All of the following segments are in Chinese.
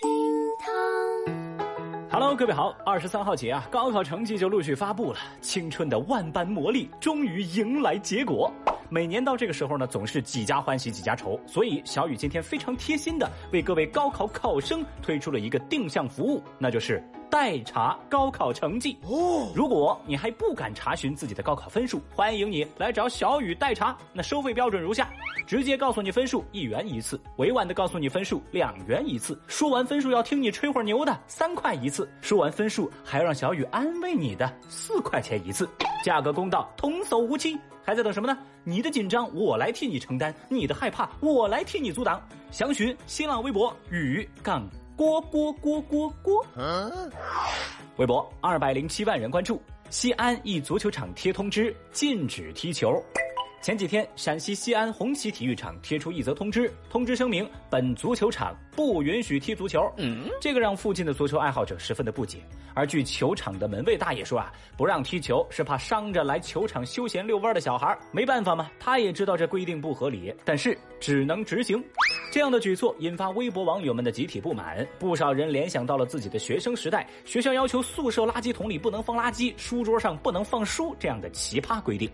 厅堂。Hello，各位好。二十三号起啊，高考成绩就陆续发布了，青春的万般磨砺终于迎来结果。每年到这个时候呢，总是几家欢喜几家愁，所以小雨今天非常贴心的为各位高考考生推出了一个定向服务，那就是代查高考成绩。哦，如果你还不敢查询自己的高考分数，欢迎你来找小雨代查。那收费标准如下：直接告诉你分数一元一次，委婉的告诉你分数两元一次，说完分数要听你吹会儿牛的三块一次，说完分数还要让小雨安慰你的四块钱一次，价格公道，童叟无欺。还在等什么呢？你的紧张我来替你承担，你的害怕我来替你阻挡。详询新浪微博雨杠郭郭郭郭郭。微博二百零七万人关注。西安一足球场贴通知，禁止踢球。前几天，陕西西安红旗体育场贴出一则通知，通知声明本足球场不允许踢足球。嗯，这个让附近的足球爱好者十分的不解。而据球场的门卫大爷说啊，不让踢球是怕伤着来球场休闲遛弯的小孩。没办法嘛，他也知道这规定不合理，但是只能执行。这样的举措引发微博网友们的集体不满，不少人联想到了自己的学生时代，学校要求宿舍垃圾桶里不能放垃圾，书桌上不能放书这样的奇葩规定。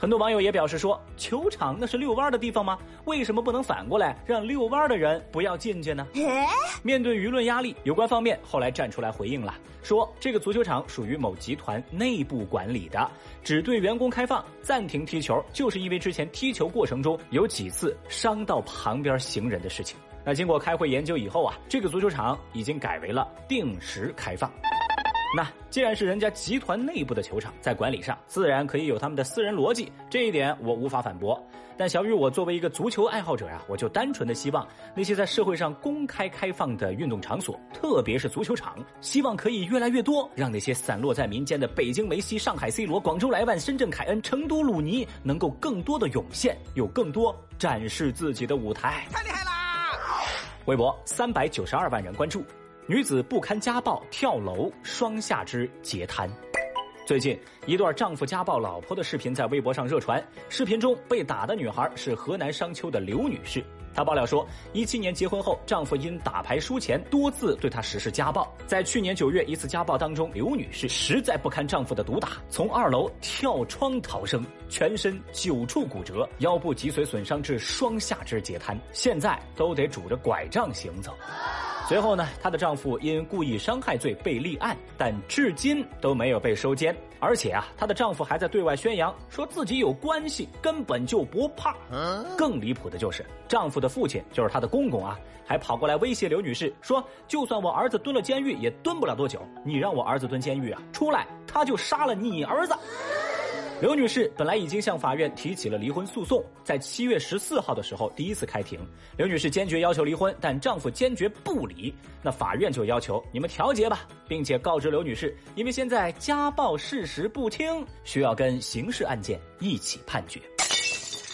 很多网友也表示说，球场那是遛弯的地方吗？为什么不能反过来让遛弯的人不要进去呢？面对舆论压力，有关方面后来站出来回应了，说这个足球场属于某集团内部管理的，只对员工开放，暂停踢球就是因为之前踢球过程中有几次伤到旁边行人的事情。那经过开会研究以后啊，这个足球场已经改为了定时开放。那既然是人家集团内部的球场，在管理上自然可以有他们的私人逻辑，这一点我无法反驳。但小雨，我作为一个足球爱好者呀，我就单纯的希望那些在社会上公开开放的运动场所，特别是足球场，希望可以越来越多，让那些散落在民间的北京梅西、上海 C 罗、广州莱万、深圳凯恩、成都鲁尼，能够更多的涌现，有更多展示自己的舞台。太厉害啦！微博三百九十二万人关注。女子不堪家暴跳楼，双下肢截瘫。最近，一段丈夫家暴老婆的视频在微博上热传。视频中被打的女孩是河南商丘的刘女士。她爆料说，一七年结婚后，丈夫因打牌输钱，多次对她实施家暴。在去年九月一次家暴当中，刘女士实在不堪丈夫的毒打，从二楼跳窗逃生，全身九处骨折，腰部脊髓损伤至双下肢截瘫，现在都得拄着拐杖行走。随后呢，她的丈夫因故意伤害罪被立案，但至今都没有被收监。而且啊，她的丈夫还在对外宣扬说自己有关系，根本就不怕。更离谱的就是，丈夫的父亲就是她的公公啊，还跑过来威胁刘女士说：“就算我儿子蹲了监狱，也蹲不了多久。你让我儿子蹲监狱啊，出来他就杀了你儿子。”刘女士本来已经向法院提起了离婚诉讼，在七月十四号的时候第一次开庭。刘女士坚决要求离婚，但丈夫坚决不离。那法院就要求你们调解吧，并且告知刘女士，因为现在家暴事实不清，需要跟刑事案件一起判决。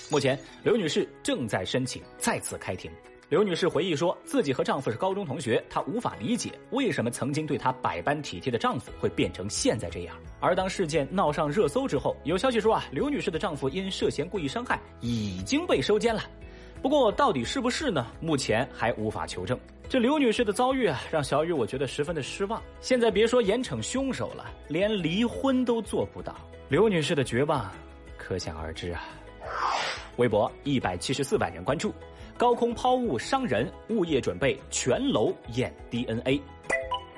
目前，刘女士正在申请再次开庭。刘女士回忆说，自己和丈夫是高中同学，她无法理解为什么曾经对她百般体贴的丈夫会变成现在这样。而当事件闹上热搜之后，有消息说啊，刘女士的丈夫因涉嫌故意伤害已经被收监了。不过，到底是不是呢？目前还无法求证。这刘女士的遭遇啊，让小雨我觉得十分的失望。现在别说严惩凶手了，连离婚都做不到，刘女士的绝望可想而知啊。微博一百七十四万人关注。高空抛物伤人，物业准备全楼验 DNA。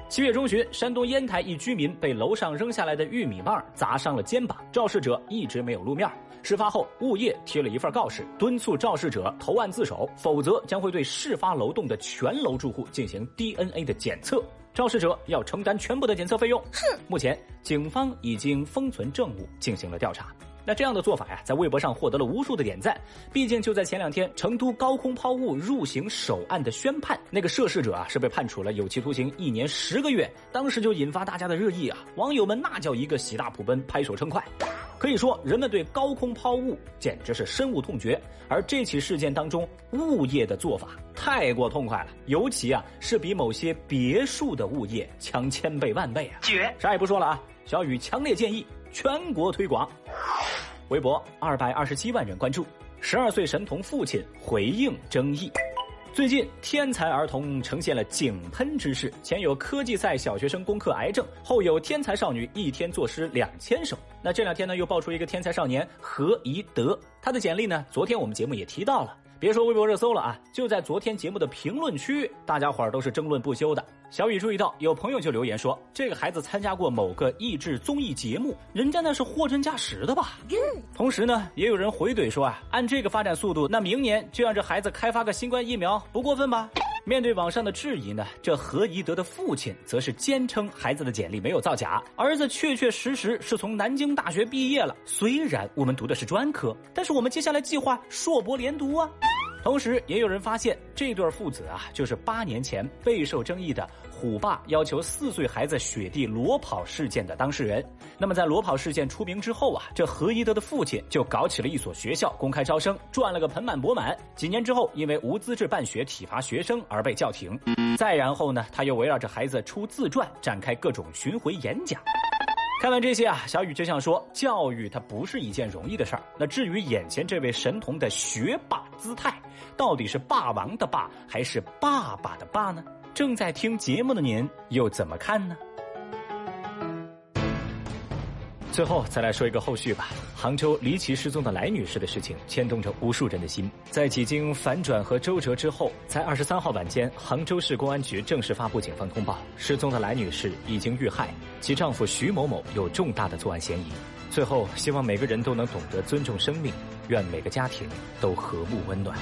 七月中旬，山东烟台一居民被楼上扔下来的玉米棒砸伤了肩膀，肇事者一直没有露面。事发后，物业贴了一份告示，敦促肇事者投案自首，否则将会对事发楼栋的全楼住户进行 DNA 的检测。肇事者要承担全部的检测费用。哼！目前，警方已经封存证物，进行了调查。那这样的做法呀，在微博上获得了无数的点赞。毕竟就在前两天，成都高空抛物入刑首案的宣判，那个涉事者啊是被判处了有期徒刑一年十个月，当时就引发大家的热议啊，网友们那叫一个喜大普奔，拍手称快。可以说，人们对高空抛物简直是深恶痛绝。而这起事件当中，物业的做法太过痛快了，尤其啊是比某些别墅的物业强千倍万倍啊！绝！啥也不说了啊，小雨强烈建议全国推广。微博二百二十七万人关注，十二岁神童父亲回应争议。最近，天才儿童呈现了井喷之势，前有科技赛小学生攻克癌症，后有天才少女一天作诗两千首。那这两天呢，又爆出一个天才少年何宜德，他的简历呢，昨天我们节目也提到了。别说微博热搜了啊，就在昨天节目的评论区，大家伙儿都是争论不休的。小雨注意到，有朋友就留言说，这个孩子参加过某个益智综艺节目，人家那是货真价实的吧？同时呢，也有人回怼说啊，按这个发展速度，那明年就让这孩子开发个新冠疫苗，不过分吧？面对网上的质疑呢，这何宜德的父亲则是坚称孩子的简历没有造假，儿子确确实实是从南京大学毕业了。虽然我们读的是专科，但是我们接下来计划硕博连读啊。同时，也有人发现这对父子啊，就是八年前备受争议的虎爸要求四岁孩子雪地裸跑事件的当事人。那么，在裸跑事件出名之后啊，这何一德的父亲就搞起了一所学校公开招生，赚了个盆满钵满。几年之后，因为无资质办学体罚学生而被叫停。再然后呢，他又围绕着孩子出自传，展开各种巡回演讲。看完这些啊，小雨就想说，教育它不是一件容易的事儿。那至于眼前这位神童的学霸姿态，到底是霸王的霸还是爸爸的爸呢？正在听节目的您又怎么看呢？最后再来说一个后续吧。杭州离奇失踪的来女士的事情牵动着无数人的心。在几经反转和周折之后，在二十三号晚间，杭州市公安局正式发布警方通报：失踪的来女士已经遇害，其丈夫徐某某有重大的作案嫌疑。最后，希望每个人都能懂得尊重生命，愿每个家庭都和睦温暖。